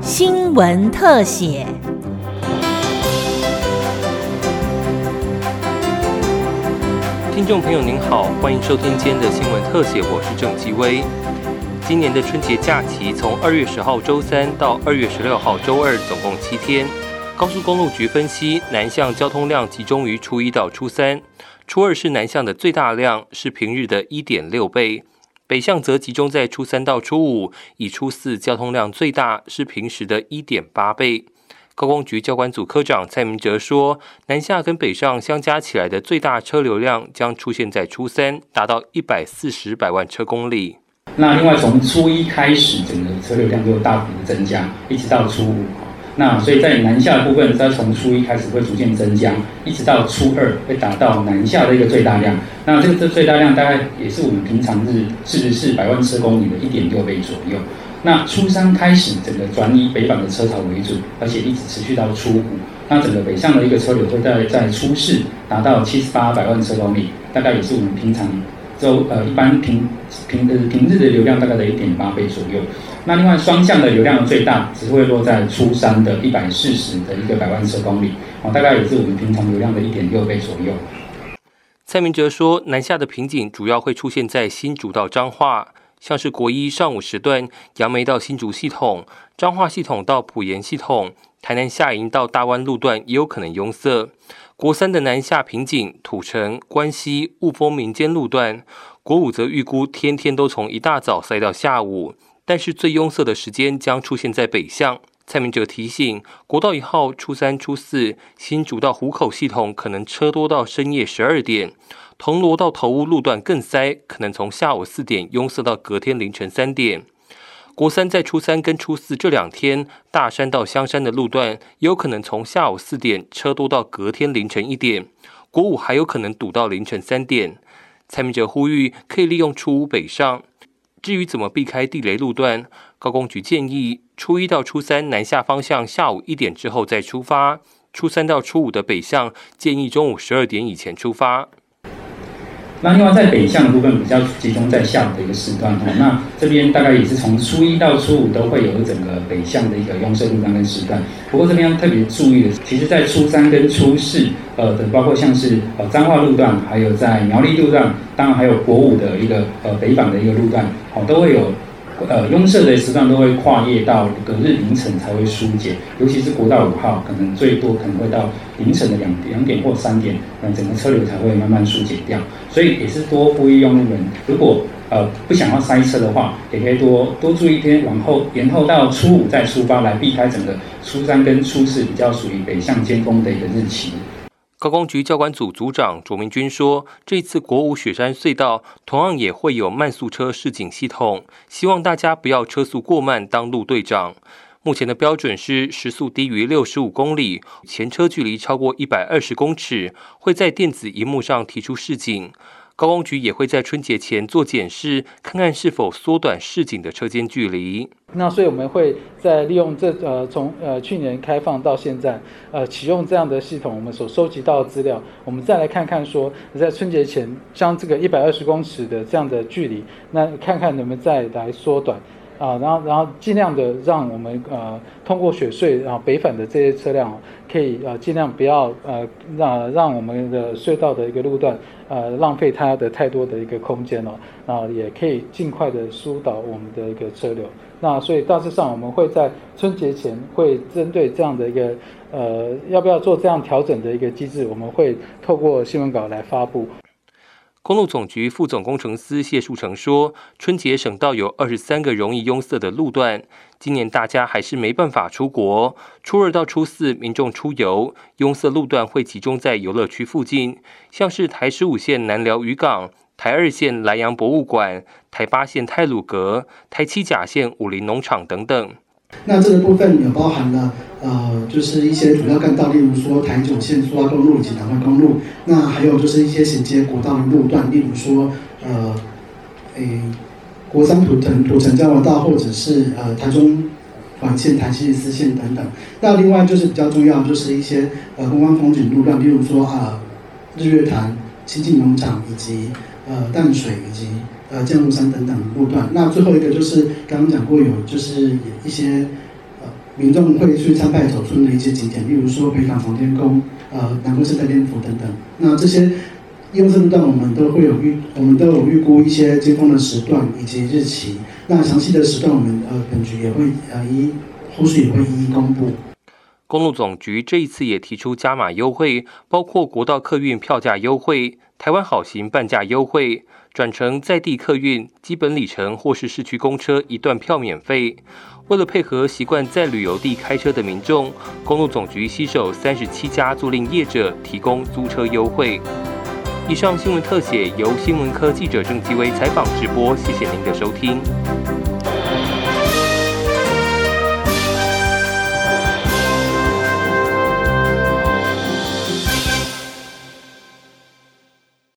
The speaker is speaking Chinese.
新闻特写。听众朋友您好，欢迎收听今天的新闻特写，我是郑基威。今年的春节假期从二月十号周三到二月十六号周二，总共七天。高速公路局分析，南向交通量集中于初一到初三，初二是南向的最大量，是平日的一点六倍；北向则集中在初三到初五，以初四交通量最大，是平时的一点八倍。高工局交管组科长蔡明哲说，南下跟北上相加起来的最大车流量将出现在初三，达到一百四十百万车公里。那另外从初一开始，整个车流量就大幅增加，一直到初五。那所以在南下部分，它从初一开始会逐渐增加，一直到初二会达到南下的一个最大量。那这个这最大量大概也是我们平常日四十四百万车公里的一点六倍左右。那初三开始整个转以北返的车潮为主，而且一直持续到初五。那整个北向的一个车流会在在初四达到七十八百万车公里，大概也是我们平常。周呃，一般平平呃平日的流量大概在一点八倍左右。那另外双向的流量最大只会落在初三的一百四十的一个百万车公里，哦，大概也是我们平常流量的一点六倍左右。蔡明哲说，南下的瓶颈主要会出现在新竹到彰化，像是国一上午时段杨梅到新竹系统、彰化系统到埔盐系统、台南下营到大湾路段也有可能拥塞。国三的南下瓶颈，土城、关西、雾峰民间路段；国五则预估天天都从一大早塞到下午，但是最拥塞的时间将出现在北向。蔡明哲提醒，国道一号初三、初四新竹到湖口系统可能车多到深夜十二点，铜锣到头屋路段更塞，可能从下午四点拥塞到隔天凌晨三点。国三在初三跟初四这两天，大山到香山的路段有可能从下午四点车多到隔天凌晨一点，国五还有可能堵到凌晨三点。蔡明哲呼吁可以利用初五北上。至于怎么避开地雷路段，高工局建议初一到初三南下方向下午一点之后再出发，初三到初五的北向建议中午十二点以前出发。那另外在北向的部分比较集中在下午的一个时段哦，那这边大概也是从初一到初五都会有整个北向的一个拥塞路段跟时段。不过这边要特别注意的，其实在初三跟初四，呃的包括像是呃彰化路段，还有在苗栗路段，当然还有国五的一个呃北返的一个路段，好都会有。呃，拥塞的时段都会跨越到隔日凌晨才会疏解，尤其是国道五号，可能最多可能会到凌晨的两两点或三点，那整个车流才会慢慢疏解掉。所以也是多呼吁用户们，如果呃不想要塞车的话，也可以多多注意一天，往后延后到初五再出发，来避开整个初三跟初四比较属于北向尖峰的一个日期。高工局交管组组长卓明军说：“这次国五雪山隧道同样也会有慢速车示警系统，希望大家不要车速过慢当路队长。目前的标准是时速低于六十五公里，前车距离超过一百二十公尺，会在电子荧幕上提出示警。”高工局也会在春节前做检视，看看是否缩短市井的车间距离。那所以我们会在利用这呃从呃去年开放到现在呃启用这样的系统，我们所收集到的资料，我们再来看看说在春节前将这个一百二十公尺的这样的距离，那看看能不能再来缩短。啊，然后然后尽量的让我们呃通过雪隧啊北返的这些车辆，可以呃尽量不要呃让让我们的隧道的一个路段呃浪费它的太多的一个空间了，啊也可以尽快的疏导我们的一个车流。那所以大致上我们会在春节前会针对这样的一个呃要不要做这样调整的一个机制，我们会透过新闻稿来发布。公路总局副总工程师谢树成说：“春节省道有二十三个容易拥塞的路段，今年大家还是没办法出国。初二到初四，民众出游，拥塞路段会集中在游乐区附近，像是台十五线南寮渔港、台二线莱阳博物馆、台八线泰鲁阁、台七甲线武林农场等等。”那这个部分有包含了，呃，就是一些主要干道，例如说台九线苏花公路以及南外公路。那还有就是一些衔接国道的路段，例如说，呃，诶，国三土城土城交流道，或者是呃台中环线、台七十四线等等。那另外就是比较重要，就是一些呃观光风景路段，例如说啊日月潭、清境农场以及呃淡水以及。呃降落山等等路段。那最后一个就是刚刚讲过有就是一些呃民众会去参拜走村的一些景点，例如说北港防天宫、呃南关圣代天府等等。那这些用这路段我们都会有预，我们都有预估一些接风的时段以及日期。那详细的时段我们呃本局也会呃一后续也会一一公布。公路总局这一次也提出加码优惠，包括国道客运票价优惠、台湾好行半价优惠、转乘在地客运基本里程或是市区公车一段票免费。为了配合习惯在旅游地开车的民众，公路总局携手三十七家租赁业者提供租车优惠。以上新闻特写由新闻科记者郑继威采访直播，谢谢您的收听。